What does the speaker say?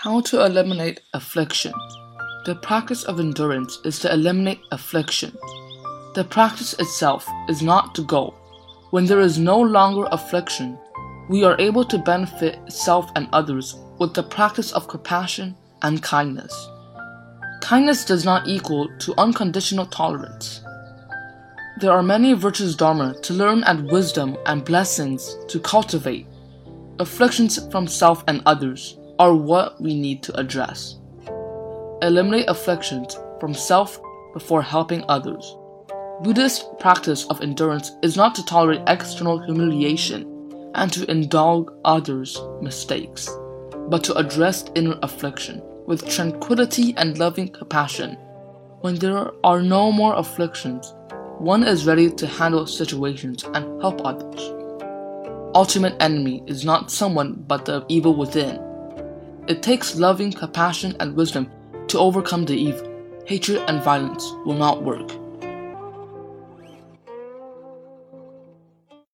How to eliminate afflictions. The practice of endurance is to eliminate afflictions. The practice itself is not the goal. When there is no longer affliction, we are able to benefit self and others with the practice of compassion and kindness. Kindness does not equal to unconditional tolerance. There are many virtues dharma to learn and wisdom and blessings to cultivate. Afflictions from self and others are what we need to address. Eliminate afflictions from self before helping others. Buddhist practice of endurance is not to tolerate external humiliation and to indulge others' mistakes, but to address inner affliction with tranquility and loving compassion. When there are no more afflictions, one is ready to handle situations and help others. Ultimate enemy is not someone but the evil within. It takes loving compassion and wisdom to overcome the evil. Hatred and violence will not work.